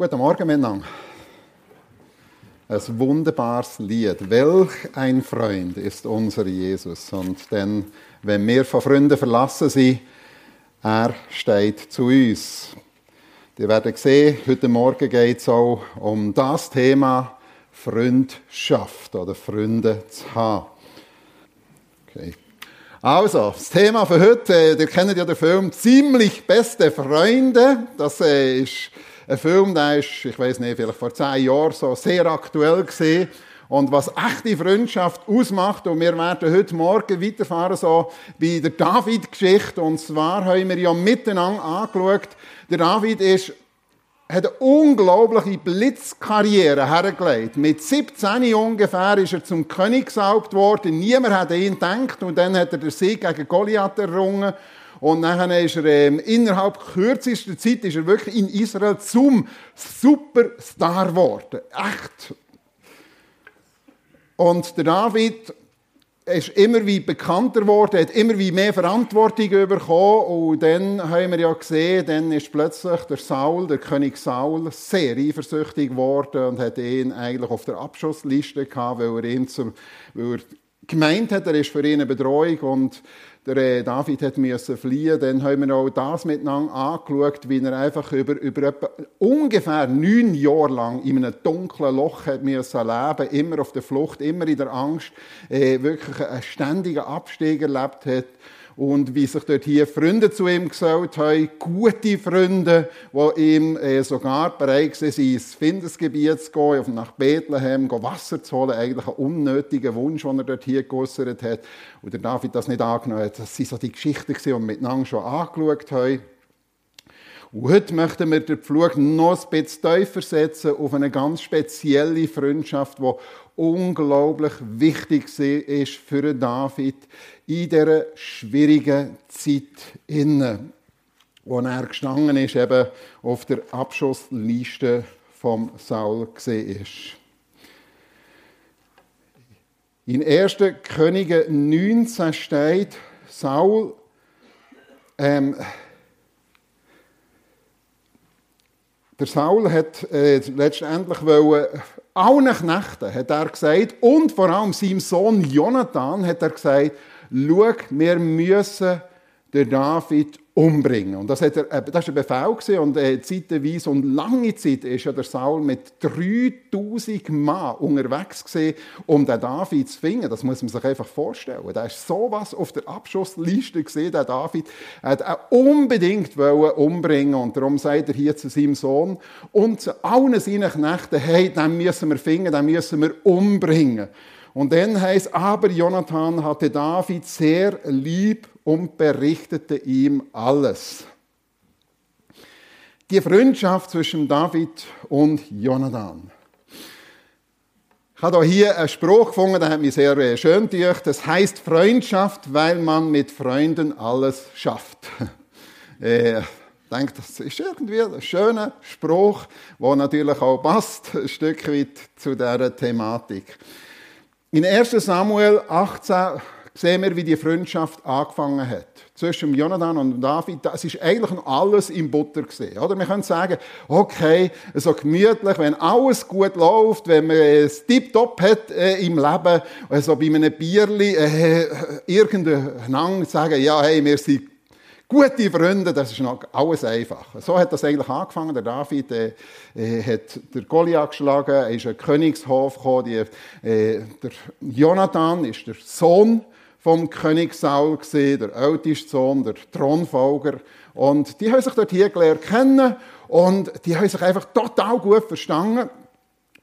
Guten Morgen miteinander. Ein wunderbares Lied. Welch ein Freund ist unser Jesus. Und denn, wenn wir von Freunden verlassen sind, er steht zu uns. Ihr werdet sehen, heute Morgen geht es auch um das Thema Freundschaft oder Freunde zu haben. Okay. Also, das Thema für heute, äh, ihr kennt ja den Film Ziemlich beste Freunde. Das äh, ist ein Film, der ist, ich weiß nicht, vielleicht vor zehn Jahren so sehr aktuell gesehen. Und was echte Freundschaft ausmacht, und wir werden heute Morgen weiterfahren, so bei der David-Geschichte. Und zwar haben wir ja miteinander angeschaut. Der David ist, hat eine unglaubliche Blitzkarriere hergelegt. Mit 17 ungefähr ist er zum König gesaugt worden. Niemand hat ihn gedacht. Und dann hat er den Sieg gegen Goliath errungen. Und dann ist er ähm, innerhalb kürzester Zeit ist er wirklich in Israel zum Superstar geworden. Echt. Und der David ist immer wie bekannter geworden, hat immer wie mehr Verantwortung bekommen. Und dann haben wir ja gesehen, dann ist plötzlich der Saul, der König Saul, sehr eifersüchtig geworden und hat ihn eigentlich auf der Abschussliste gehabt, weil er ihn zum, weil er gemeint hat, er ist für ihn eine Bedrohung und der äh, David hat müssen fliehen. Dann haben wir auch das miteinander angeschaut, wie er einfach über, über ungefähr neun Jahre lang in einem dunklen Loch hat müssen leben, immer auf der Flucht, immer in der Angst, äh, wirklich einen ständigen Abstieg erlebt hat und wie sich dort hier Freunde zu ihm gesellt haben, gute Freunde, die ihm äh, sogar bereit waren, ins Findesgebiet zu gehen, nach Bethlehem, Wasser zu holen, eigentlich ein unnötiger Wunsch, den er dort hier geäussert hat. Und der David das nicht angenommen hat. Das waren so die Geschichten, die wir miteinander schon angeschaut haben. Und heute möchten wir den Flug noch ein bisschen tiefer setzen auf eine ganz spezielle Freundschaft, die unglaublich wichtig ist für David in dieser schwierigen Zeit inne, wo er gestanden ist, eben auf der Abschussliste vom Saul ist. In 1. Könige 19 steht, Saul ähm, der Saul hat äh, letztendlich wollen, allen Knechten hat er gesagt, und vor allem seinem Sohn Jonathan hat er gesagt, schau, wir müssen den David umbringen. Und das, hat er, äh, das war ein Befehl gewesen, und äh, zeitweise und lange Zeit ist ja der Saul mit 3000 Mann unterwegs gewesen, um den David zu finden. Das muss man sich einfach vorstellen. Da ist sowas auf der Abschussliste gesehen, der David hat er unbedingt umbringen und darum sagt er hier zu seinem Sohn und zu allen seinen Knechten, hey, den müssen wir finden, den müssen wir umbringen. Und dann heißt, aber Jonathan hatte David sehr lieb und berichtete ihm alles. Die Freundschaft zwischen David und Jonathan. Ich habe hier einen Spruch gefunden, der hat mich sehr schön gedacht. Das heißt Freundschaft, weil man mit Freunden alles schafft. Äh, ich denke, das ist irgendwie ein schöner Spruch, der natürlich auch passt, ein Stück weit zu dieser Thematik. In 1 Samuel 18 sehen wir, wie die Freundschaft angefangen hat. Zwischen Jonathan und David, das ist eigentlich alles im Butter gesehen. Oder wir können sagen, okay, so gemütlich, wenn alles gut läuft, wenn man es tiptop hat äh, im Leben, also bei einem Bierli, äh, irgendein sagen, ja, hey, wir sind Gute Freunde, das ist noch alles einfach. So hat das eigentlich angefangen. Der David äh, äh, hat der Goliath geschlagen, er ist ein Königshof gekommen. Die, äh, der Jonathan ist der Sohn vom König Saul gesehen, der älteste Sohn, der Thronfolger. Und die haben sich dort hier gelernt kennen und die haben sich einfach total gut verstanden.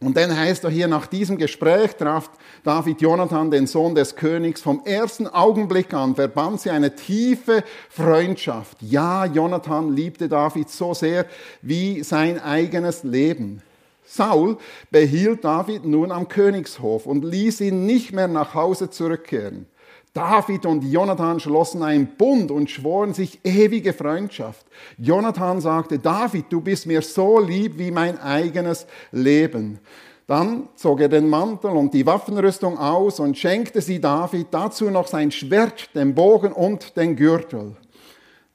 Und dann heißt er hier, nach diesem Gespräch traf David Jonathan, den Sohn des Königs, vom ersten Augenblick an verband sie eine tiefe Freundschaft. Ja, Jonathan liebte David so sehr wie sein eigenes Leben. Saul behielt David nun am Königshof und ließ ihn nicht mehr nach Hause zurückkehren. David und Jonathan schlossen einen Bund und schworen sich ewige Freundschaft. Jonathan sagte, David, du bist mir so lieb wie mein eigenes Leben. Dann zog er den Mantel und die Waffenrüstung aus und schenkte sie David, dazu noch sein Schwert, den Bogen und den Gürtel.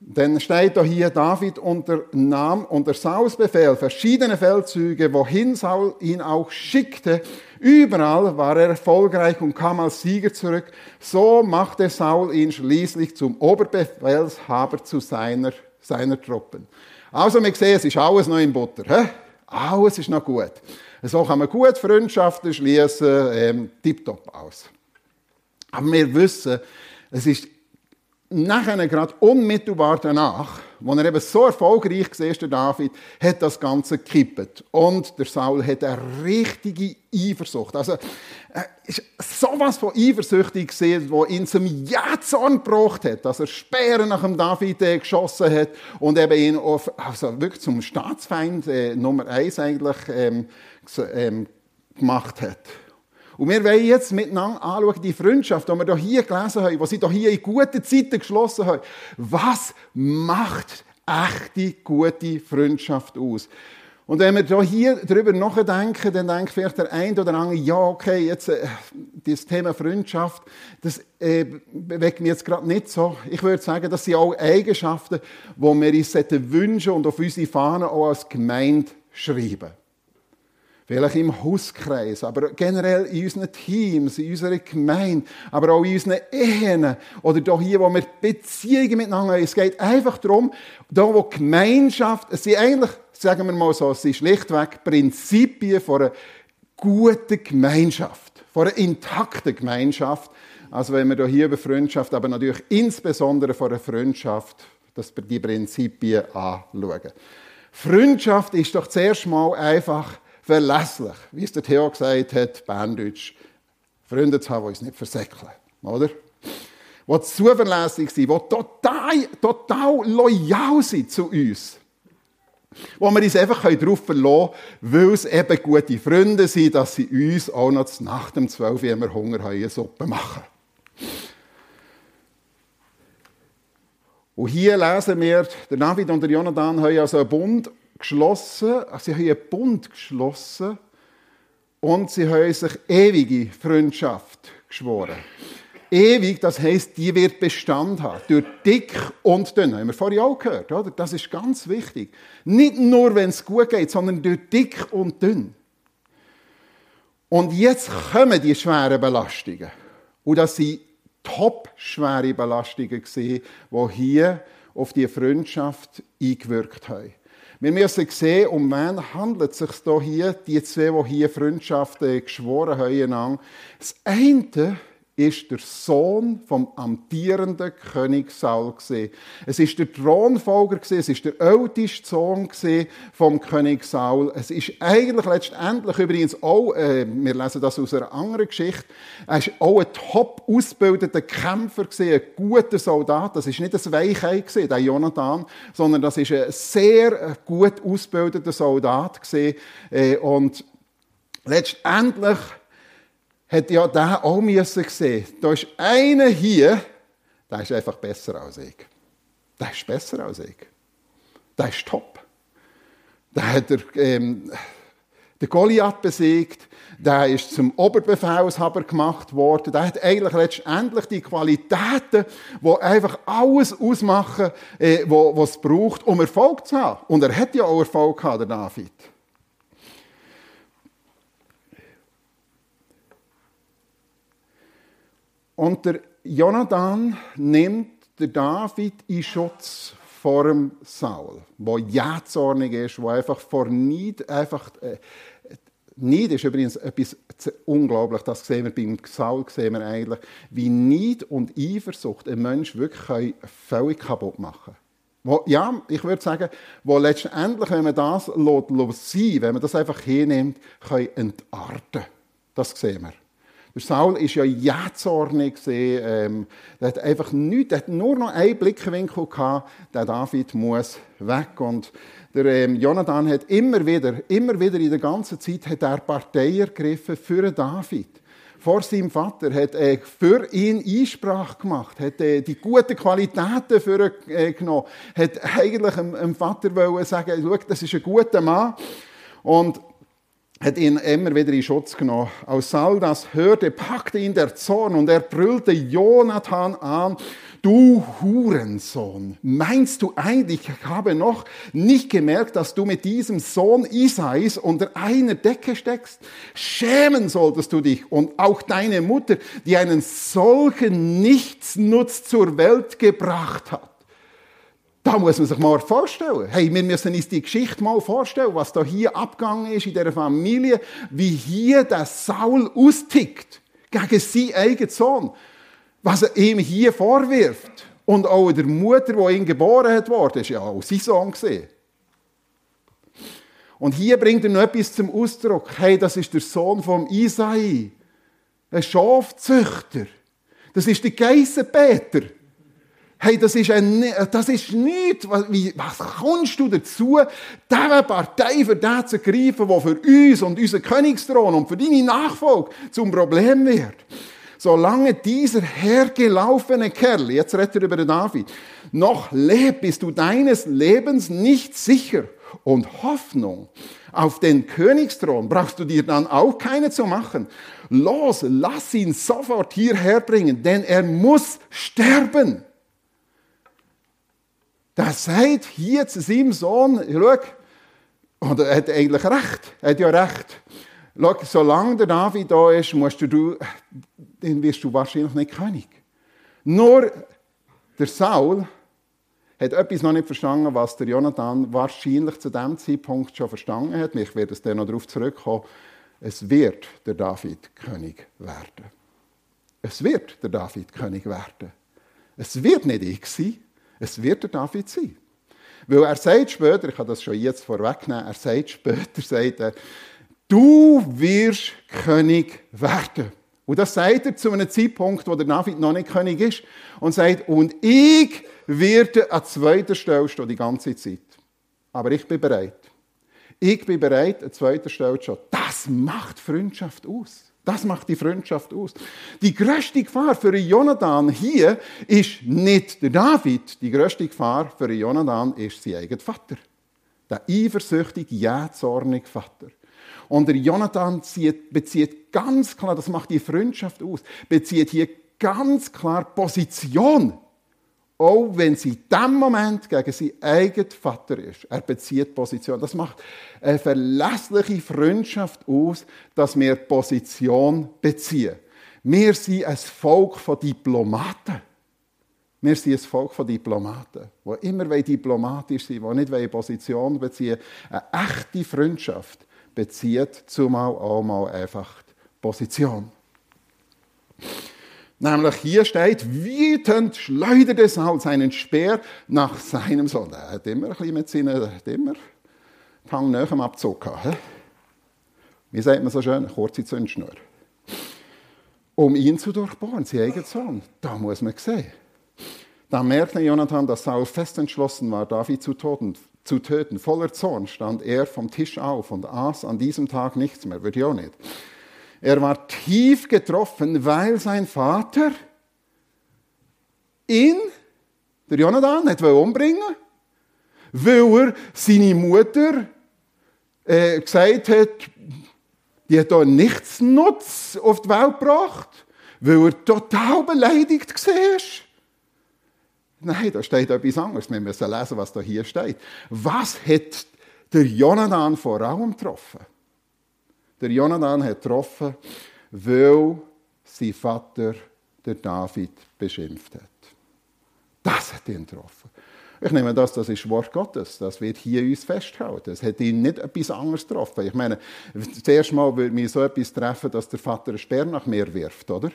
Dann steht da hier, David unternahm unter Sauls Befehl verschiedene Feldzüge, wohin Saul ihn auch schickte. Überall war er erfolgreich und kam als Sieger zurück. So machte Saul ihn schließlich zum Oberbefehlshaber zu seiner, seiner Truppen. Also, wir sehen, es ist alles noch in Butter. He? Alles ist noch gut. So kann man gut Freundschaften schließen, ähm, tipptopp aus. Aber wir wissen, es ist nachher, gerade unmittelbar danach, wo er eben so erfolgreich war, der David, hat das Ganze gekippt. Und der Saul hat eine richtige Eifersucht. Also, er ist sowas von eifersüchtig gesehen, wo ihn zum Jähzorn gebracht hat, dass er Speere nach dem David äh, geschossen hat und eben ihn auf, also wirklich zum Staatsfeind äh, Nummer eins eigentlich ähm, ähm, gemacht hat. Und wir wollen jetzt miteinander anschauen, die Freundschaft, die wir hier gelesen haben, die sie hier in guten Zeiten geschlossen haben. Was macht echte, gute Freundschaft aus? Und wenn wir hier darüber nachdenken, dann denkt vielleicht der eine oder andere, ja, okay, jetzt, äh, das Thema Freundschaft, das äh, bewegt mich jetzt gerade nicht so. Ich würde sagen, das sind auch Eigenschaften, die wir uns wünschen und auf unsere Fahnen auch als Gemeinde schreiben. Vielleicht im Hauskreis, aber generell in unseren Teams, in unserer Gemeinde, aber auch in unseren Ehen oder hier, wo wir Beziehungen miteinander haben. Es geht einfach darum, da wo Gemeinschaft, es sind eigentlich, sagen wir mal so, es sind schlichtweg Prinzipien von einer guten Gemeinschaft, von einer intakten Gemeinschaft. Also wenn wir hier über Freundschaft, aber natürlich insbesondere von einer Freundschaft, dass wir die Prinzipien anschauen. Freundschaft ist doch zuerst mal einfach verlässlich, wie es der Theo gesagt hat, Berndeutsch, Freunde zu haben, die uns nicht versäckeln. Oder? Die zuverlässig sind, die total, total loyal sind zu uns. Wo wir uns einfach darauf verlassen können, weil es eben gute Freunde sind, dass sie uns auch noch nach dem 12 wenn wir Hunger haben, eine Suppe machen. Und hier lesen wir, der David und der Jonathan haben also einen Bund geschlossen, sie haben einen Bund geschlossen und sie haben sich ewige Freundschaft geschworen. Ewig, das heißt, die wird Bestand haben. Durch dick und dünn. Haben wir vorhin auch gehört, oder? Das ist ganz wichtig. Nicht nur, wenn es gut geht, sondern durch dick und dünn. Und jetzt kommen die schweren Belastungen. Und das sind top schwere Belastungen die hier auf die Freundschaft eingewirkt haben. Wir müssen sehen, um wen handelt es sich hier, die zwei, die hier Freundschaften geschworen haben. Das eine ist der Sohn vom amtierenden König Saul. Es ist der Thronfolger es ist der älteste Sohn vom König Saul. Es ist eigentlich letztendlich übrigens auch, äh, wir lesen das aus einer anderen Geschichte, er ist auch ein top ausgebildeter Kämpfer gesehen, ein guter Soldat. Das ist nicht ein Weichei gesehen, der Jonathan, sondern das ist ein sehr äh, gut ausgebildeter Soldat gesehen äh, und letztendlich hat ja der auch müssen sehen. Da ist einer hier, der ist einfach besser als ich. Der ist besser als ich. Der ist top. Der hat der, ähm, den Goliath besiegt. Der ist zum Oberbefehlshaber gemacht worden. Der hat eigentlich letztendlich die Qualitäten, die einfach alles ausmachen, äh, was es braucht, um Erfolg zu haben. Und er hat ja auch Erfolg gehabt, der David. Und der Jonathan nimmt den David in Schutz vor dem Saul, wo jähzornig ist, wo einfach vor Neid einfach äh, Neid ist übrigens etwas unglaublich, das sehen wir beim Saul, sehen wir eigentlich, wie Neid und Eifersucht einen Menschen wirklich völlig kaputt machen wo, ja, ich würde sagen, wo letztendlich, wenn man das lässt, sein, wenn man das einfach hinnimmt, kann entarten. Das sehen wir. Der Saul ist ja jähzornig ähm, der hat einfach nichts, der hat nur noch einen Blickwinkel gehabt, der David muss weg. Und der ähm, Jonathan hat immer wieder, immer wieder in der ganzen Zeit hat er Partei ergriffen für David. Vor seinem Vater hat er für ihn Einsprache gemacht, hat äh, die guten Qualitäten für ihn äh, genommen, hat eigentlich dem, dem Vater wollen sagen, schau, das ist ein guter Mann. Und hat ihn immer wieder in Schutz genommen. Als Saul das hörte, packte ihn der Zorn und er brüllte Jonathan an, du Hurensohn, meinst du eigentlich, ich habe noch nicht gemerkt, dass du mit diesem Sohn Isais unter einer Decke steckst? Schämen solltest du dich und auch deine Mutter, die einen solchen Nichtsnutz zur Welt gebracht hat. Da muss man sich mal vorstellen. Hey, wir müssen uns die Geschichte mal vorstellen, was da hier abgegangen ist in dieser Familie, wie hier der Saul austickt gegen seinen eigenen Sohn. Was er ihm hier vorwirft. Und auch der Mutter, die ihn geboren hat, ist ja auch sein Sohn gesehen. Und hier bringt er noch etwas zum Ausdruck. Hey, das ist der Sohn vom Isai. Ein Schafzüchter. Das ist der Geissenpeter. Hey, das ist, ein, das ist nichts. Was, wie, was kommst du dazu, diese Partei für den zu greifen, die für uns und unseren Königsthron und für deine Nachfolge zum Problem wird? Solange dieser hergelaufene Kerl, jetzt redet er über den David, noch lebt, bist du deines Lebens nicht sicher. Und Hoffnung auf den Königsthron brauchst du dir dann auch keine zu machen. Los, lass ihn sofort hierher bringen, denn er muss sterben. Der sagt hier zu seinem Sohn, schau, und er hat eigentlich recht, er hat ja recht. Schau, solange der David da ist, musst du, dann wirst du wahrscheinlich nicht König. Nur der Saul hat etwas noch nicht verstanden, was der Jonathan wahrscheinlich zu dem Zeitpunkt schon verstanden hat. Ich werde es dann noch darauf zurückkommen. Es wird der David König werden. Es wird der David König werden. Es wird nicht ich sein. Es wird der David sein. Weil er sagt später, ich kann das schon jetzt vorwegnehmen, er sagt später, sagt er, du wirst König werden. Und das sagt er zu einem Zeitpunkt, wo der David noch nicht König ist. Und sagt, und ich werde an zweiter Stelle stehen die ganze Zeit. Aber ich bin bereit. Ich bin bereit, an zweiter Stelle zu stehen. Das macht Freundschaft aus. Das macht die Freundschaft aus. Die größte Gefahr für Jonathan hier ist nicht der David. Die größte Gefahr für Jonathan ist sein eigener Vater. Der eifersüchtige, jähzornige Vater. Und der Jonathan bezieht ganz klar, das macht die Freundschaft aus, bezieht hier ganz klar Position auch wenn sie in diesem Moment gegen seinen eigenen Vater ist. Er bezieht Position. Das macht eine verlässliche Freundschaft aus, dass wir Position beziehen. Wir sind ein Volk von Diplomaten. Wir sind ein Volk von Diplomaten, die immer diplomatisch sind, die nicht Position beziehen Eine echte Freundschaft bezieht zumal auch mal einfach Position. Nämlich hier steht, wütend schleuderte Saul seinen Speer nach seinem Sohn. Er hat immer ein bisschen mit seinen, hat immer die Hang nach dem Abzug gehabt. Wie sagt man so schön? Kurze Zündschnur. Um ihn zu durchbohren, sein eigener Sohn. Da muss man sehen. Da merkte Jonathan, dass Saul fest entschlossen war, David zu töten. Zu töten. Voller Zorn stand er vom Tisch auf und aß an diesem Tag nichts mehr. Würde ich auch nicht. Er war tief getroffen, weil sein Vater ihn, der Jonathan, hat umbringen weil er seine Mutter äh, gesagt hat, die hat da nichts Nutz auf die Welt gebracht, weil er total beleidigt war. Nein, da steht etwas anderes. Wir müssen lesen, was da hier steht. Was hat der Jonathan vor allem getroffen? Der Jonathan hat getroffen, weil sein Vater der David beschimpft hat. Das hat ihn getroffen. Ich nehme das, das ist Wort Gottes. Das wird hier uns festgehalten. Es hat ihn nicht etwas anderes getroffen. Ich meine, das erste Mal würde mich so etwas treffen, dass der Vater einen Speer nach mir wirft, oder?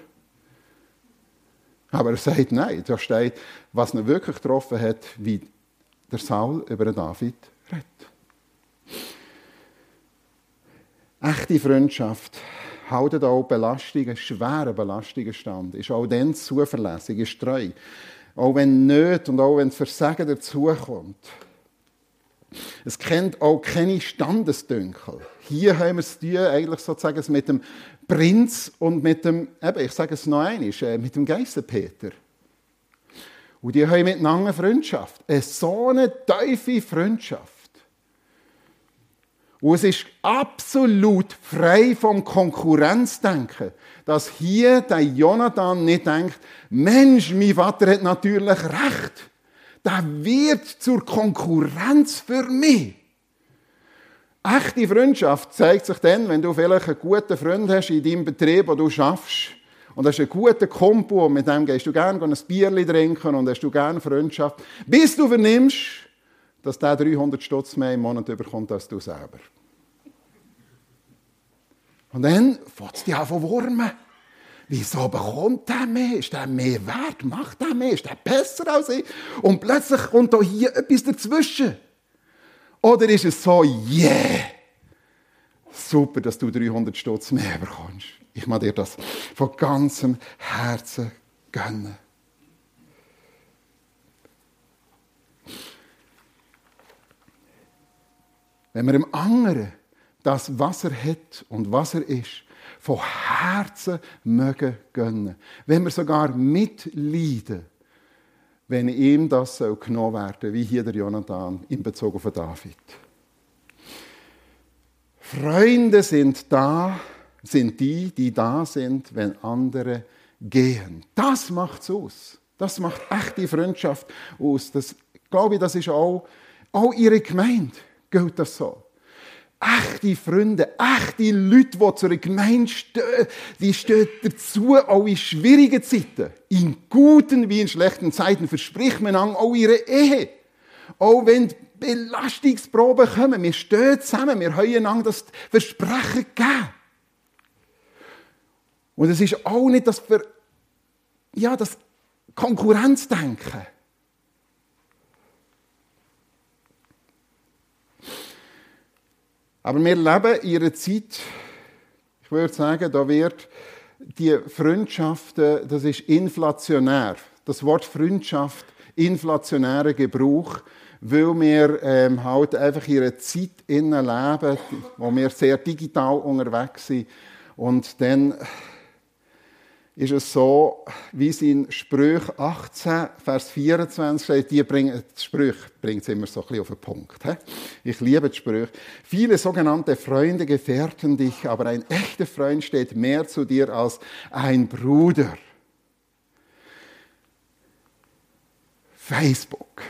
Aber er sagt nein. Da steht, was ihn wirklich getroffen hat, wie der Saul über den David redet. Echte Freundschaft hält auch Belastungen, schwere Belastungen stand, ist auch dann zuverlässig, ist treu. Auch wenn nicht und auch wenn Versagen dazukommt. Es kennt auch keine Standesdünkel. Hier haben wir es tun, eigentlich sozusagen mit dem Prinz und mit dem, eben, ich sage es noch einmal, äh, mit dem Geissenpeter. Und die haben miteinander Freundschaft. Eine so eine tiefe Freundschaft. Und es ist absolut frei vom Konkurrenzdenken, dass hier der Jonathan nicht denkt, Mensch, mein Vater hat natürlich recht. Der wird zur Konkurrenz für mich. Echte Freundschaft zeigt sich dann, wenn du vielleicht einen guten Freund hast in deinem Betrieb, wo du schaffst, und hast einen guten und mit dem gehst du gerne ein Bierchen trinken und hast du gerne Freundschaft, bis du vernimmst, dass der 300 Stutz mehr im Monat bekommt als du selber. Und dann fängt es dich an zu wurmen. Wieso bekommt der mehr? Ist der mehr wert? Macht der mehr? Ist der besser als ich? Und plötzlich kommt da hier etwas dazwischen. Oder ist es so, yeah, super, dass du 300 Stutz mehr bekommst. Ich mag dir das von ganzem Herzen gönnen. Wenn wir dem anderen das, was er hat und was er ist, von Herzen mögen gönnen. Wenn wir sogar mitleiden, wenn ihm das soll genommen werden wie hier der Jonathan in Bezug auf David. Freunde sind da, sind die, die da sind, wenn andere gehen. Das macht's aus. Das macht echte Freundschaft aus. Das glaube ich, das ist auch, auch ihre Gemeinde. Gilt das so? Echte Freunde, echte Leute, die zu einer Gemeinde stehen, die stehen dazu, auch in schwierigen Zeiten, in guten wie in schlechten Zeiten, verspricht man auch ihre Ehe. Auch wenn Belastungsproben kommen, wir stehen zusammen, wir haben einander das Versprechen gegeben. Und es ist auch nicht das, Ver ja, das Konkurrenzdenken. Aber wir leben in einer Zeit, ich würde sagen, da wird die Freundschaften, das ist inflationär. Das Wort Freundschaft, inflationärer Gebrauch, weil wir ähm, halt einfach in einer Zeit leben, wo wir sehr digital unterwegs sind. Und dann ist es so, wie es in Sprüch 18, Vers 24 steht, die bringen, die Sprüche bringt es immer so ein bisschen auf den Punkt. He? Ich liebe die Sprüche. Viele sogenannte Freunde gefährden dich, aber ein echter Freund steht mehr zu dir als ein Bruder. Facebook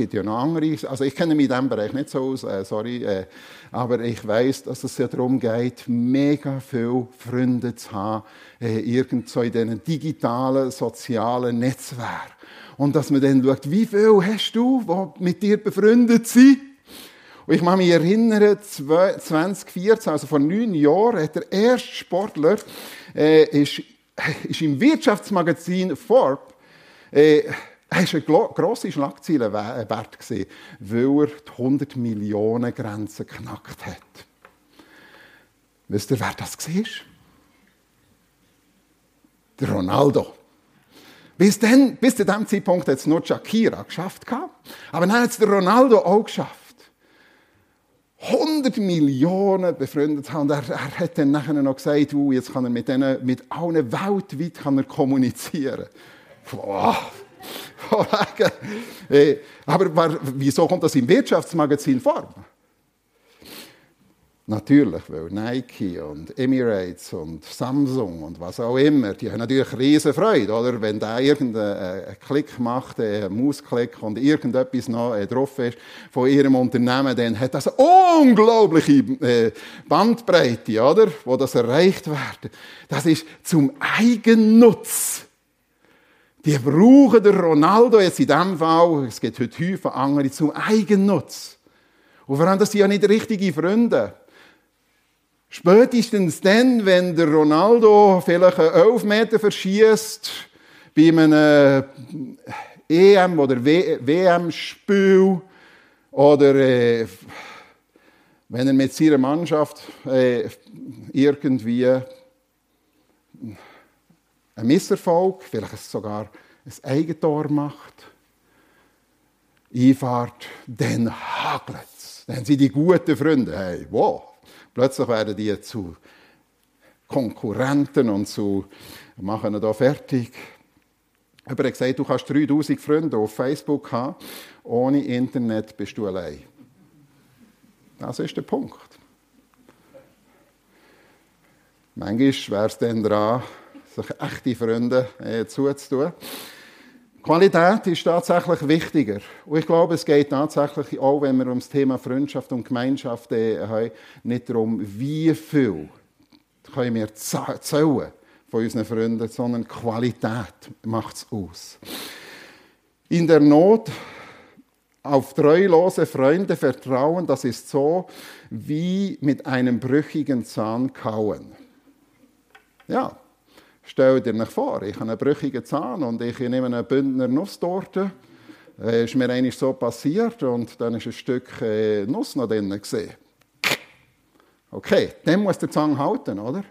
gibt ja noch andere. Also ich kenne mich in diesem Bereich nicht so aus, äh, sorry, äh, aber ich weiß, dass es ja darum geht, mega viele Freunde zu haben, äh, irgendwo in diesen digitalen, sozialen Netzwerken. Und dass man dann schaut, wie viel hast du, die mit dir befreundet sind? Und ich kann mich erinnern, 2014, also vor neun Jahren, hat der erste Sportler, äh, ist, ist im Wirtschaftsmagazin Forbes, äh, es war eine grosse Schlagzeile wert, weil er die 100 Millionen Grenze geknackt hat. Wisst ihr, wer das war? Der Ronaldo. Bis, dann, bis zu diesem Zeitpunkt hat es nur Shakira geschafft. Aber dann hat es der Ronaldo auch geschafft. 100 Millionen befreundet haben. Er, er hat dann nachher noch gesagt, jetzt kann er mit, denen, mit allen weltweit kann er kommunizieren. Boah, Äh, aber wieso kommt das im Wirtschaftsmagazin vor? Natürlich, weil Nike und Emirates und Samsung und was auch immer, die haben natürlich riesen Freude, oder? Wenn da irgendein Klick macht, ein Mausklick und irgendetwas noch äh, drauf ist von ihrem Unternehmen, dann hat das eine unglaubliche äh, Bandbreite, oder? Wo das erreicht wird. Das ist zum Eigennutz. Die brauchen den Ronaldo jetzt in diesem Fall, es gibt heute häufig andere, zum Eigennutz. Und vor allem, das sind ja nicht richtige Freunde. Spätestens dann, wenn der Ronaldo vielleicht einen 11 Meter verschießt bei einem EM- oder WM-Spiel oder äh, wenn er mit seiner Mannschaft äh, irgendwie einen Misserfolg, vielleicht sogar ein Eigentor macht, einfahrt, dann hagelt es. Dann sind die guten Freunde, hey, wow, plötzlich werden die zu Konkurrenten und zu, machen ihn da fertig. Aber er gesagt, du kannst 3000 Freunde auf Facebook haben, ohne Internet bist du allein. Das ist der Punkt. Manchmal wäre es dann dran, sich echte Freunde äh, zuzutun. Qualität ist tatsächlich wichtiger. Und ich glaube, es geht tatsächlich auch, wenn wir um das Thema Freundschaft und Gemeinschaft äh, haben, nicht darum, wie viel können wir zählen von unseren Freunden, sondern Qualität macht es aus. In der Not auf treulose Freunde vertrauen, das ist so wie mit einem brüchigen Zahn kauen. Ja, Stell dir nicht vor, ich habe einen brüchigen Zahn und ich nehme eine Bündner Nusstorte. Das äh, ist mir eigentlich so passiert und dann ist ein Stück äh, Nuss noch drin. Okay, dann muss der Zahn halten, oder?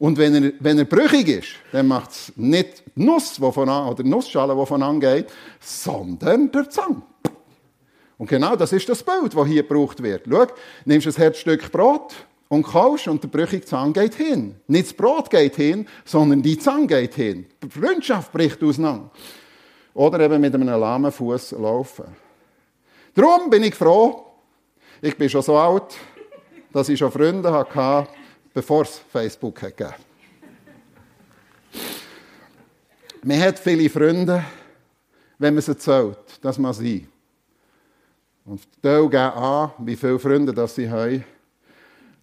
Und wenn er, wenn er brüchig ist, dann macht es nicht die Nuss, wovon an, oder die Nussschale, die von angeht, sondern der Zahn. Und genau das ist das Bild, das hier gebraucht wird. Schau, nimmst ein Herzstück Brot, und kaufst und der brüchige Zahn geht hin. Nicht das Brot geht hin, sondern die Zahn geht hin. Die Freundschaft bricht auseinander. Oder eben mit einem lahmen Fuß laufen. Darum bin ich froh, ich bin schon so alt, dass ich schon Freunde hatte, bevor es Facebook gegeben Man hat viele Freunde, wenn man sie zählt, dass man sie. Und die geben an, wie viele Freunde das sie haben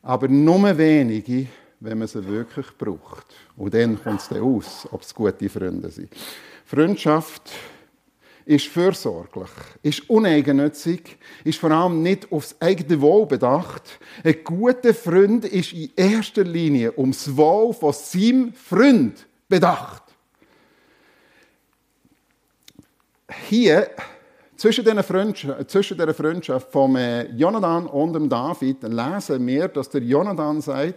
aber nur wenige, wenn man sie wirklich braucht. Und dann kommt es dann aus, ob es gute Freunde sind. Freundschaft ist fürsorglich, ist uneigennützig, ist vor allem nicht aufs eigene Wohl bedacht. Ein guter Freund ist in erster Linie ums Wohl von seinem Freund bedacht. Hier zwischen dieser Freundschaft, zwischen dieser Freundschaft äh, Jonathan und dem David lesen wir, dass der Jonathan sagt,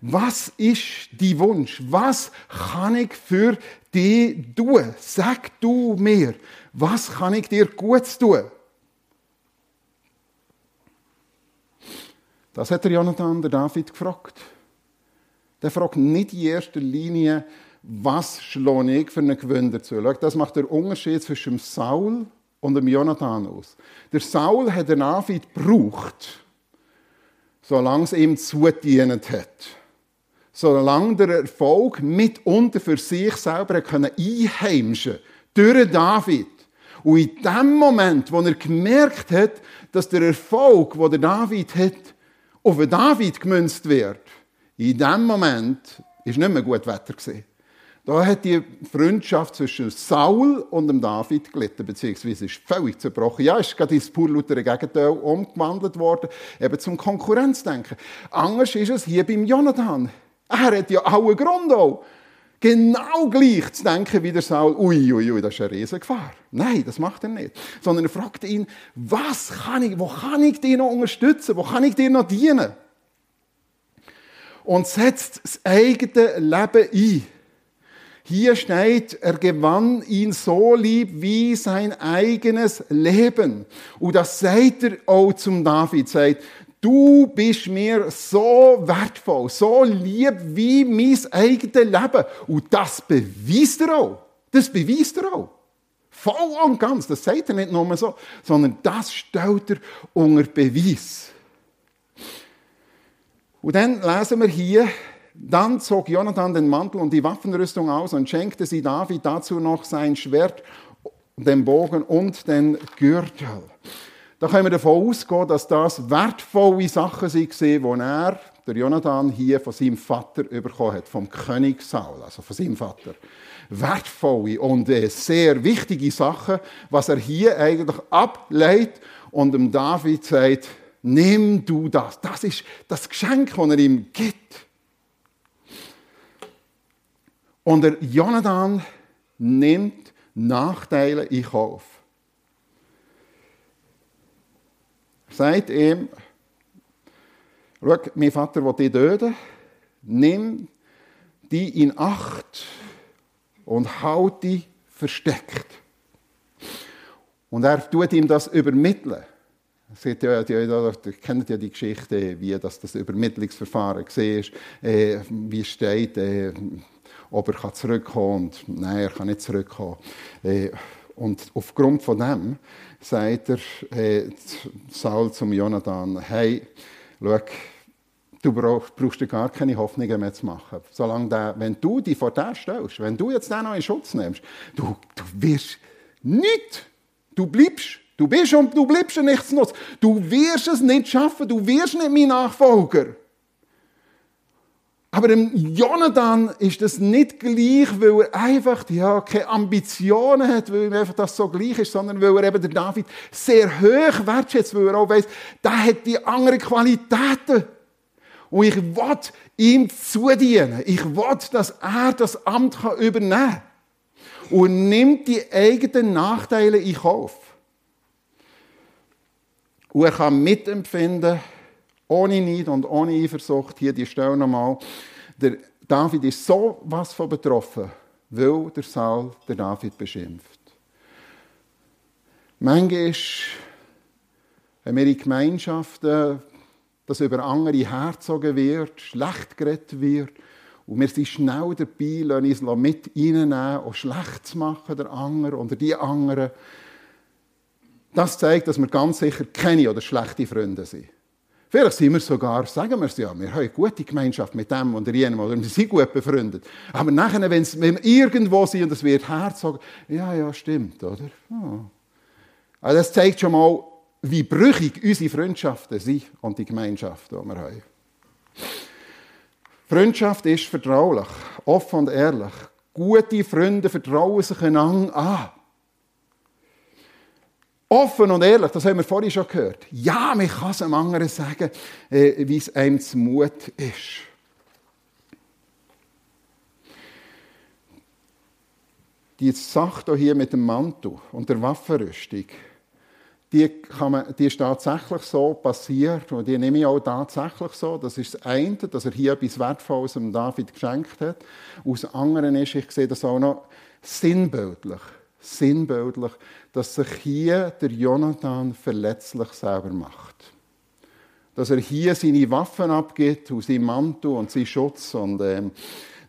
was ist dein Wunsch? Was kann ich für dich tun? Sag du mir, was kann ich dir gut tun? Das hat der Jonathan der David gefragt. Der fragt nicht in erster Linie, was schlage ich für einen Gewinn dazu. Schau, das macht der Unterschied zwischen Saul und dem Jonathan aus. Der Saul hat den David gebraucht, solange es ihm zudient hat. Solange der Erfolg mitunter für sich selber einheimschen durch David. Und in dem Moment, wo er gemerkt hat, dass der Erfolg, den der David hat, auf David gemünzt wird, in dem Moment ist nicht mehr gut Wetter gesehen. Da hat die Freundschaft zwischen Saul und dem David gelitten, beziehungsweise ist völlig zerbrochen. Ja, ist gerade ins purlutere Gegenteil umgewandelt worden, eben zum Konkurrenzdenken. Anders ist es hier beim Jonathan. Er hat ja auch Grund auch, genau gleich zu denken wie der Saul. Ui, ui, ui, das ist eine Riesengefahr. Nein, das macht er nicht. Sondern er fragt ihn, was kann ich, wo kann ich dich noch unterstützen? Wo kann ich dir noch dienen? Und setzt das eigene Leben ein hier steht, er gewann ihn so lieb wie sein eigenes Leben. Und das sagt er auch zum David, sagt, du bist mir so wertvoll, so lieb wie mein eigenes Leben. Und das beweist er auch. Das beweist er auch. Voll und ganz. Das sagt er nicht nur so, sondern das stellt er unter Beweis. Und dann lesen wir hier, dann zog Jonathan den Mantel und die Waffenrüstung aus und schenkte sie David dazu noch sein Schwert, den Bogen und den Gürtel. Da können wir davon ausgehen, dass das wertvolle Sachen waren, die er, der Jonathan, hier von seinem Vater bekommen hat, vom König Saul, also von seinem Vater. Wertvolle und äh, sehr wichtige Sachen, was er hier eigentlich ableitet und dem David sagt, nimm du das. Das ist das Geschenk, das er ihm gibt. Und der Jonathan nimmt Nachteile in Kauf. Er sagt ihm, schau, mein Vater will dich töten, nimm die in Acht und halt die versteckt. Und er tut ihm das übermitteln. Sie ja, die, kennt ja die Geschichte, wie das, das Übermittlungsverfahren war, äh, wie steht, äh, ob er zurückkommen kann. Und nein, er kann nicht zurückkommen. Äh, und aufgrund von dem sagt er, äh, Saul zum Jonathan, hey, schau, Du brauchst, dir gar keine Hoffnungen mehr zu machen. Solange der, wenn du dich vor der stellst, wenn du jetzt den noch in Schutz nimmst, du, du wirst nicht, du bleibst, du bist und du bleibst nichts nutz. Du wirst es nicht schaffen, du wirst nicht mein Nachfolger. Aber dem Jonathan ist das nicht gleich, weil er einfach ja, keine Ambitionen hat, weil ihm einfach das so gleich ist, sondern weil er eben der David sehr hoch wertschätzt, weil er auch weiss, der hat die anderen Qualitäten. Und ich will ihm zudienen. Ich will, dass er das Amt übernehmen kann. Und nimmt die eigenen Nachteile in Kauf. Und er kann mitempfinden, ohne Neid und ohne Eifersucht, hier die Stelle nochmal, der David ist so was von betroffen, weil der Saul der David beschimpft. Manchmal wenn wir in Gemeinschaften, dass über andere herzogen wird, schlecht geredet wird, und wir sind schnell dabei, lassen uns mit reinnehmen und schlecht zu machen, der anderen oder die anderen. Das zeigt, dass wir ganz sicher keine oder schlechte Freunde sind. Vielleicht sind wir sogar, sagen wir es ja, wir haben eine gute Gemeinschaft mit dem oder jenem, oder wir sind gut befreundet. Aber nachher, wenn wir irgendwo sind und es wird herzogen, ja, ja, stimmt, oder? Ja. Also das zeigt schon mal, wie brüchig unsere Freundschaften sind und die Gemeinschaft, die wir haben. Freundschaft ist vertraulich, offen und ehrlich. Gute Freunde vertrauen sich einander an. Offen und ehrlich, das haben wir vorhin schon gehört. Ja, man kann es einem anderen sagen, äh, wie es einem zu Mut ist. Die Sache hier mit dem Mantel und der Waffenrüstung, die, kann man, die ist tatsächlich so passiert und die nehme ich auch tatsächlich so. Das ist das eine, dass er hier etwas Wertvolles dem David geschenkt hat. Und das andere ist, ich sehe das auch noch sinnbildlich sinnbildlich, dass sich hier der Jonathan verletzlich selber macht. Dass er hier seine Waffen abgibt und seinen Mantel und seinen Schutz und ähm,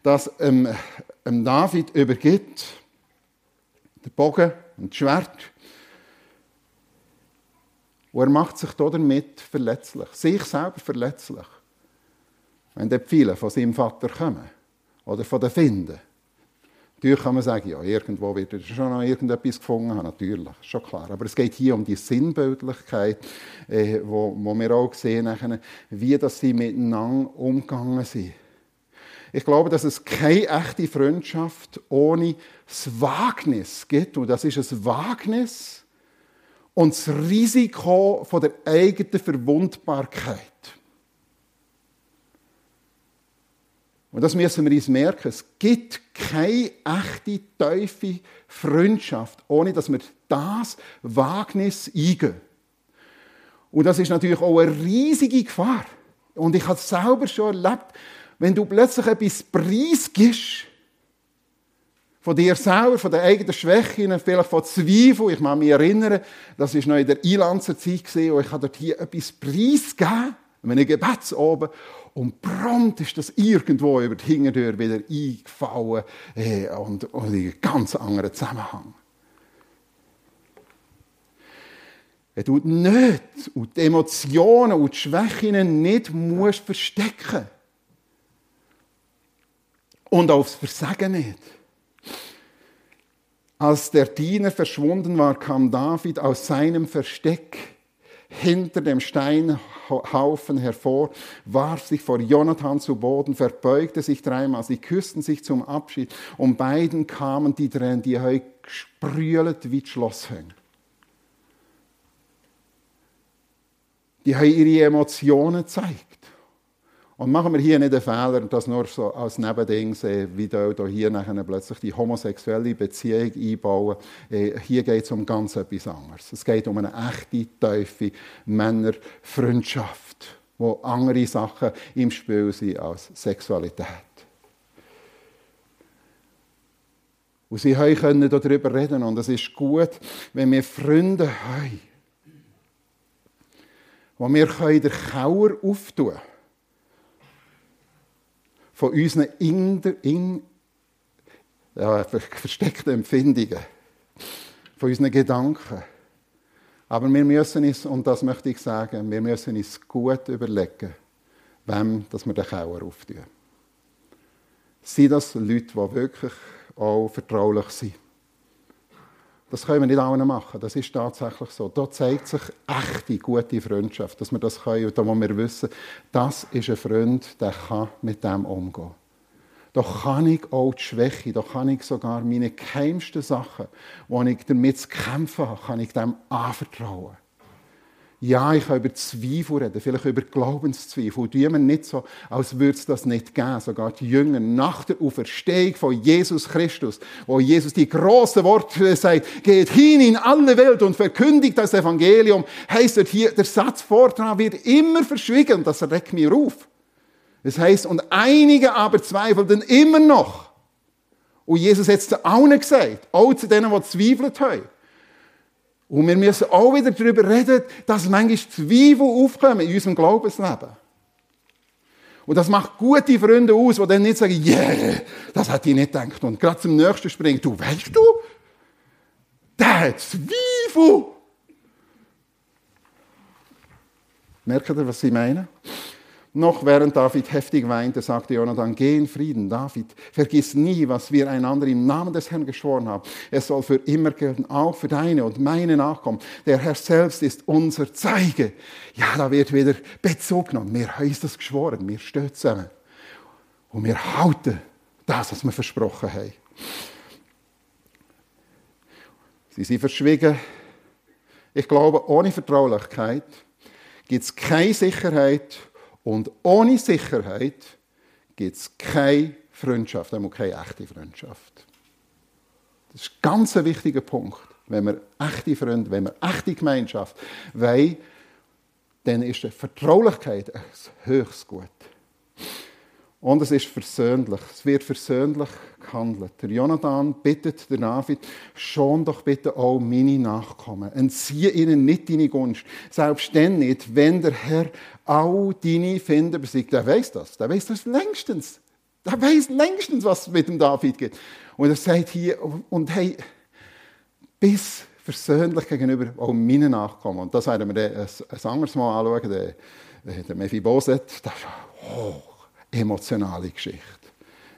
das ähm, ähm, David übergibt, den Bogen und das Schwert. Und er macht sich damit verletzlich, sich selber verletzlich. Wenn die Pfeile von seinem Vater kommen oder von den Finden. Natürlich kann man sagen, ja, irgendwo wird er schon noch irgendetwas gefunden haben, natürlich, schon klar. Aber es geht hier um die Sinnbildlichkeit, äh, wo, wo wir auch sehen, nachher, wie dass sie miteinander umgegangen sind. Ich glaube, dass es keine echte Freundschaft ohne das Wagnis gibt. Und das ist ein Wagnis und das Risiko von der eigenen Verwundbarkeit. Und das müssen wir uns merken. Es gibt keine echte, tiefe Freundschaft, ohne dass wir das Wagnis eingehen. Und das ist natürlich auch eine riesige Gefahr. Und ich habe es selber schon erlebt, wenn du plötzlich etwas preisgibst, von dir selber, von den eigenen Schwächen, vielleicht von Zweifel. Ich kann mich erinnern, das war noch in der Einlandser Zeit, wo ich dort hier etwas preisgegeben habe, einem Gebetsoben. Und prompt ist das irgendwo über die Hingentür wieder eingefallen äh, und, und in einen ganz anderen Zusammenhang. Wenn du nicht und die Emotionen und die Schwächen nicht musst verstecken und aufs Versagen nicht. Als der Diener verschwunden war, kam David aus seinem Versteck hinter dem Steinhaufen hervor, warf sich vor Jonathan zu Boden, verbeugte sich dreimal, sie küssten sich zum Abschied und beiden kamen die Tränen, die heu gesprühlet wie die Schlosshänge. Die haben ihre Emotionen gezeigt. Und machen wir hier nicht den Fehler, das nur so als Nebending sehen, wie da hier nachher plötzlich die homosexuelle Beziehung einbauen. Äh, hier geht es um ganz etwas anderes. Es geht um eine echte, tiefe Männerfreundschaft, wo andere Sachen im Spiel sind als Sexualität. Und sie können darüber reden und es ist gut, wenn wir Freunde haben, wo wir den Kauer auftun können von unseren in, in, ja, versteckten Empfindungen, von unseren Gedanken. Aber wir müssen uns, und das möchte ich sagen, wir müssen uns gut überlegen, wem dass wir den Keller auftun. Sind das Leute, die wirklich auch vertraulich sind? Das können wir nicht allen machen. Das ist tatsächlich so. Da zeigt sich echte, gute Freundschaft, dass wir das können und da wo wir wissen, das ist ein Freund, der kann mit dem umgehen. Da kann ich auch die Schwäche, da kann ich sogar meine geheimsten Sachen, wo ich damit zu kämpfen habe, kann ich dem anvertrauen. Ja, ich kann über Zweifel reden, vielleicht über Glaubenszweifel. Tun wir nicht so, als würde es das nicht geben. Sogar die Jünger nach der Auferstehung von Jesus Christus, wo Jesus die großen Worte sagt, geht hin in alle Welt und verkündigt das Evangelium, heißt er hier, der Satz vortragen wird immer verschwiegen. Das regt mir auf. Das heißt, und einige aber zweifelten immer noch. Und Jesus hat es zu allen gesagt, auch zu denen, die zweifelt haben. Und wir müssen auch wieder darüber reden, dass manchmal Zweifel aufkommen in unserem Glaubensleben. Und das macht gute Freunde aus, die dann nicht sagen, yeah, das hat ich nicht gedacht. Und gerade zum nächsten springen, du weißt du, der hat Zweifel. Merkt ihr, was ich meine? Noch während David heftig weinte, sagte Jonathan, geh in Frieden, David, vergiss nie, was wir einander im Namen des Herrn geschworen haben. Es soll für immer gelten, auch für deine und meine Nachkommen. Der Herr selbst ist unser Zeige. Ja, da wird wieder Bezug genommen. Wir haben das geschworen, wir stehen zusammen. Und wir halten das, was wir versprochen haben. Sie sind verschwiegen. Ich glaube, ohne Vertraulichkeit gibt es keine Sicherheit und ohne Sicherheit gibt es keine Freundschaft, einmal keine echte Freundschaft. Das ist ein ganz wichtiger Punkt. Wenn wir echte Freunde, wenn wir echte Gemeinschaft wollen, dann ist die Vertraulichkeit ein höchstes Gut. Und es ist versöhnlich. Es wird versöhnlich gehandelt. Der Jonathan bittet der David, schon doch bitte auch meine Nachkommen. Entziehe ihnen nicht deine Gunst. Selbst dann nicht, wenn der Herr all deine Finder besiegt. Der weiß das. Der weiß das längstens. Der weiß längstens, was mit dem David geht. Und er sagt hier, und hey, bis versöhnlich gegenüber auch meinen Nachkommen. Und das werden wir ein, anderes Mal anschauen. Der, der ist eine hoch emotionale Geschichte.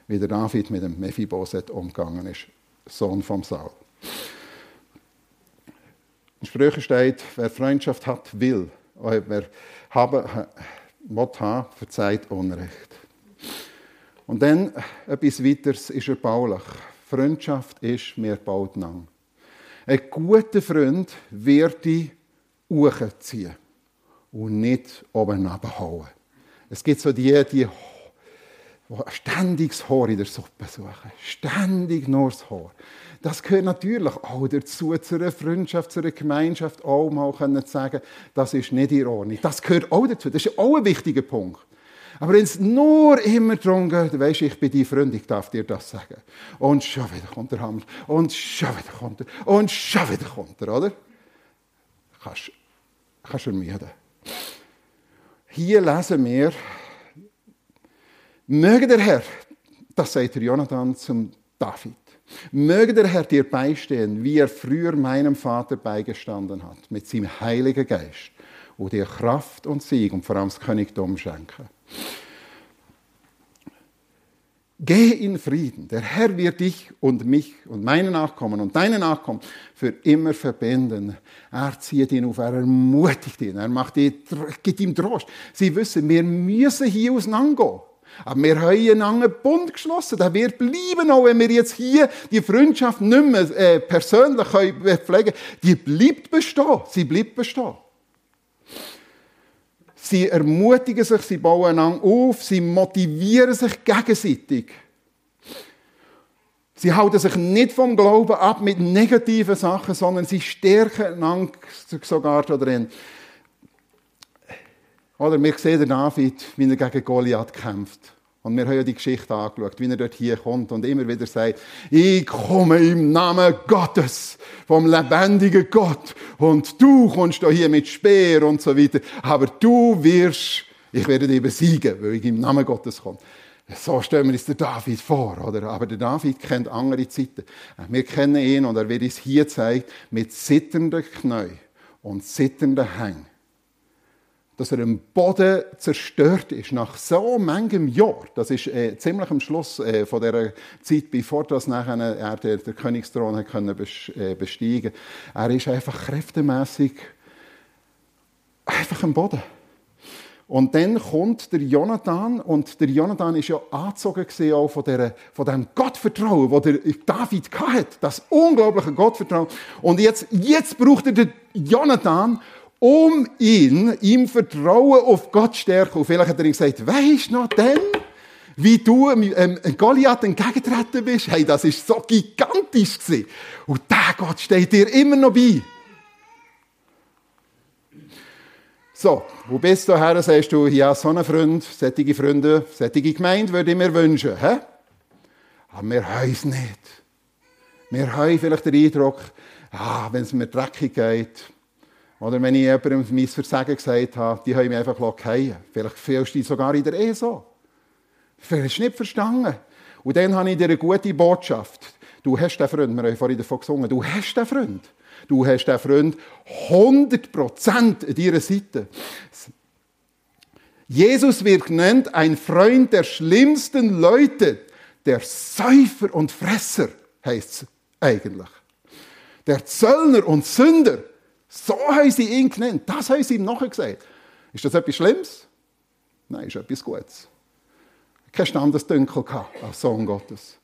Wie der David mit dem Mephiboset umgegangen ist, Sohn vom Saul. In Sprüchen steht, wer Freundschaft hat, will. Wer haben, will haben, verzeiht Unrecht. Und dann etwas weiteres ist erbaulich. Freundschaft ist mir baut lang. Ein guter Freund wird dich hochziehen und nicht oben abhauen. Es gibt so die, die ständig das Haar in der Suppe suchen. Ständig nur das Haar. Das gehört natürlich auch dazu, zu einer Freundschaft, zu einer Gemeinschaft, auch mal können sagen, das ist nicht Ordnung. Das gehört auch dazu. Das ist auch ein wichtiger Punkt. Aber wenn es nur immer darum geht, weisst ich bin dein Freund, ich darf dir das sagen. Und schon wieder kommt der Hammer. Und schon wieder kommt er. Und schon wieder kommt er, oder? Kannst du ermüden. Hier lesen wir, möge der Herr, das sagt der Jonathan zum David, Möge der Herr dir beistehen, wie er früher meinem Vater beigestanden hat, mit seinem Heiligen Geist, und dir Kraft und Sieg und vor allem das Königtum schenken. Geh in Frieden. Der Herr wird dich und mich und meine Nachkommen und deine Nachkommen für immer verbinden. Er zieht ihn auf, er ermutigt ihn, er macht ihn, gibt ihm Trost. Sie wissen, wir müssen hier auseinandergehen. Aber wir haben einen Bund geschlossen. Der wird bleiben, auch wenn wir jetzt hier die Freundschaft nicht mehr äh, persönlich pflegen können. Die bleibt bestehen. Sie bleibt bestehen. Sie ermutigen sich, sie bauen einander auf, sie motivieren sich gegenseitig. Sie halten sich nicht vom Glauben ab mit negativen Sachen, sondern sie stärken einander sogar darin. Oder wir sehen den David, wie er gegen Goliath kämpft. Und wir haben ja die Geschichte angeschaut, wie er dort hier kommt und immer wieder sagt, ich komme im Namen Gottes, vom lebendigen Gott. Und du kommst da hier mit Speer und so weiter. Aber du wirst, ich werde dich besiegen, weil ich im Namen Gottes komme. So stellen wir uns den David vor, oder? Aber der David kennt andere Zeiten. Wir kennen ihn und er wird uns hier zeigen, mit zitternden Knien und zitternden Hängen dass er im Boden zerstört ist, nach so manchem Jahr. Das ist äh, ziemlich am Schluss äh, von dieser Zeit, bevor das nachher er den, den Königsthron hat können äh, besteigen Er ist einfach kräftemäßig einfach am Boden. Und dann kommt der Jonathan, und der Jonathan ist ja angezogen auch von, der, von dem Gottvertrauen, das der David hatte. Das unglaubliche Gottvertrauen. Und jetzt, jetzt braucht er den Jonathan, um ihn, ihm Vertrauen auf Gott stärken. Und vielleicht hat er ihm gesagt, weisst noch denn, wie du ähm, Goliath entgegengetreten bist? Hey, das ist so gigantisch gewesen. Und der Gott steht dir immer noch bei. So, wo bist du her? Sagst du, ja, so ein Freund, sättige Freunde, sättige Gemeinde würde ich mir wünschen. Hä? Aber wir haben es nicht. Wir haben vielleicht den Eindruck, ah, wenn es mir dreckig geht, oder wenn ich jemandem mein Versagen gesagt habe, die haben mich einfach fallen Vielleicht fühlst du dich sogar in der Ehe so. Vielleicht hast du nicht verstanden. Und dann habe ich dir eine gute Botschaft. Du hast den Freund, wir haben vorhin davon gesungen, du hast den Freund. Du hast den Freund 100% an deiner Seite. Jesus wird genannt ein Freund der schlimmsten Leute, der Säufer und Fresser, heißt es eigentlich. Der Zöllner und Sünder. So haben sie ihn genannt. Das haben sie ihm nachher gesagt. Ist das etwas Schlimmes? Nein, ist etwas Gutes. Kein Standesdünkel als Sohn Gottes.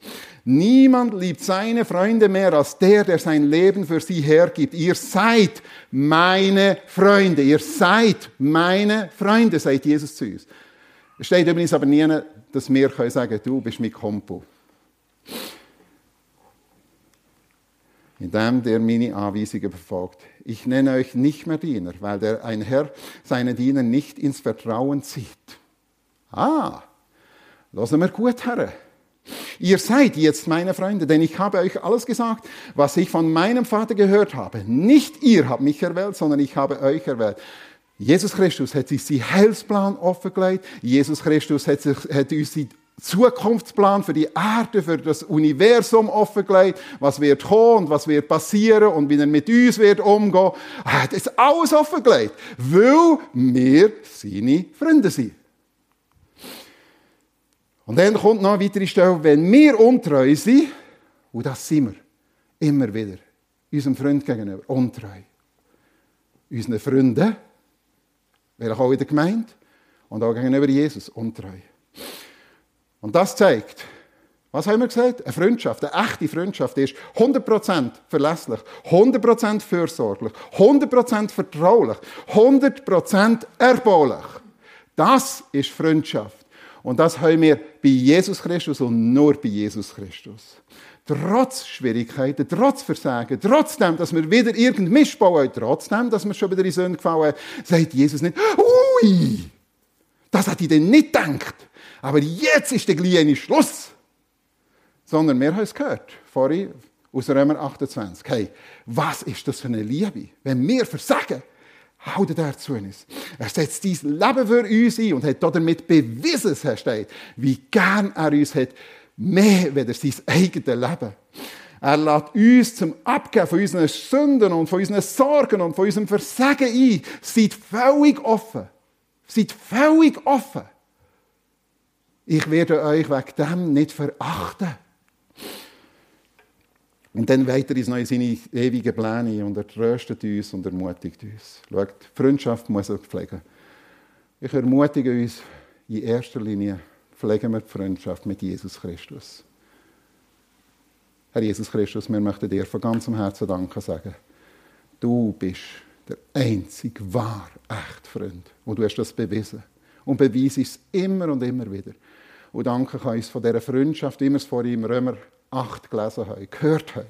Niemand liebt seine Freunde mehr als der, der sein Leben für sie hergibt. Ihr seid meine Freunde. Ihr seid meine Freunde, sagt Jesus zu uns. Es steht übrigens aber nie, dass wir sagen können, du bist mein Kumpel. indem der meine Anweisungen befolgt. Ich nenne euch nicht mehr Diener, weil der ein Herr seine Diener nicht ins Vertrauen zieht. Ah, lassen wir gut her. Ihr seid jetzt meine Freunde, denn ich habe euch alles gesagt, was ich von meinem Vater gehört habe. Nicht ihr habt mich erwählt, sondern ich habe euch erwählt. Jesus Christus hat sich sein Heilsplan offengelegt. Jesus Christus hat, sich, hat uns Zukunftsplan für die Erde, für das Universum offengelegt, was wird kommen und was wird passieren und wie er mit uns wird umgehen. Hat es alles offengelegt, weil wir seine Freunde sind. Und dann kommt noch eine weitere Stelle, wenn wir untreu sind, und das sind wir, immer wieder, unserem Freund gegenüber, untreu. Unseren Freunden, vielleicht auch in der Gemeinde, und auch gegenüber Jesus, untreu. Und das zeigt, was haben wir gesagt? Eine Freundschaft, eine echte Freundschaft ist 100% verlässlich, 100% fürsorglich, 100% vertraulich, 100% erbaulich. Das ist Freundschaft. Und das haben wir bei Jesus Christus und nur bei Jesus Christus. Trotz Schwierigkeiten, trotz Versagen, trotzdem, dass wir wieder irgendeinen Mist bauen, trotzdem, dass wir schon wieder in Sünde gefallen haben, sagt Jesus nicht, ui, das hat ich denn nicht gedacht. Aber jetzt ist der kleine Schluss. Sondern wir haben es gehört, vorhin aus Römer 28. Hey, was ist das für eine Liebe? Wenn wir versagen, haut er zu uns. Er setzt sein Leben für uns ein und hat damit bewiesen, Herr steht, wie gern er uns hat, mehr als sein eigenes Leben. Er lädt uns zum Abgeben von unseren Sünden und von unseren Sorgen und von unserem Versagen ein. Seid völlig offen. Seid völlig offen. Ich werde euch wegen dem nicht verachten. Und dann weiter uns noch in seine ewigen Pläne und er tröstet uns und ermutigt uns. Schaut, Freundschaft muss er pflegen. Ich ermutige uns in erster Linie, pflegen wir die Freundschaft mit Jesus Christus. Herr Jesus Christus, wir möchten dir von ganzem Herzen Danke sagen. Du bist der einzig wahr echt Freund. Und du hast das bewiesen. Und beweise es immer und immer wieder. Und danke kann uns von dieser Freundschaft, wie wir es vorhin im Römer 8 gelesen haben, gehört haben,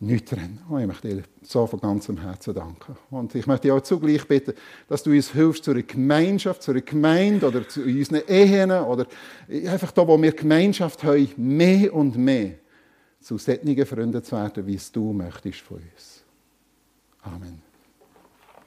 nichts trennen. Und ich möchte dir so von ganzem Herzen danken. Und ich möchte dich auch zugleich bitten, dass du uns hilfst zu einer Gemeinschaft, zu einer Gemeinde oder zu unseren Ehen oder einfach da, wo wir Gemeinschaft haben, mehr und mehr zu solchen Freunden zu werden, wie es du möchtest von uns. Amen.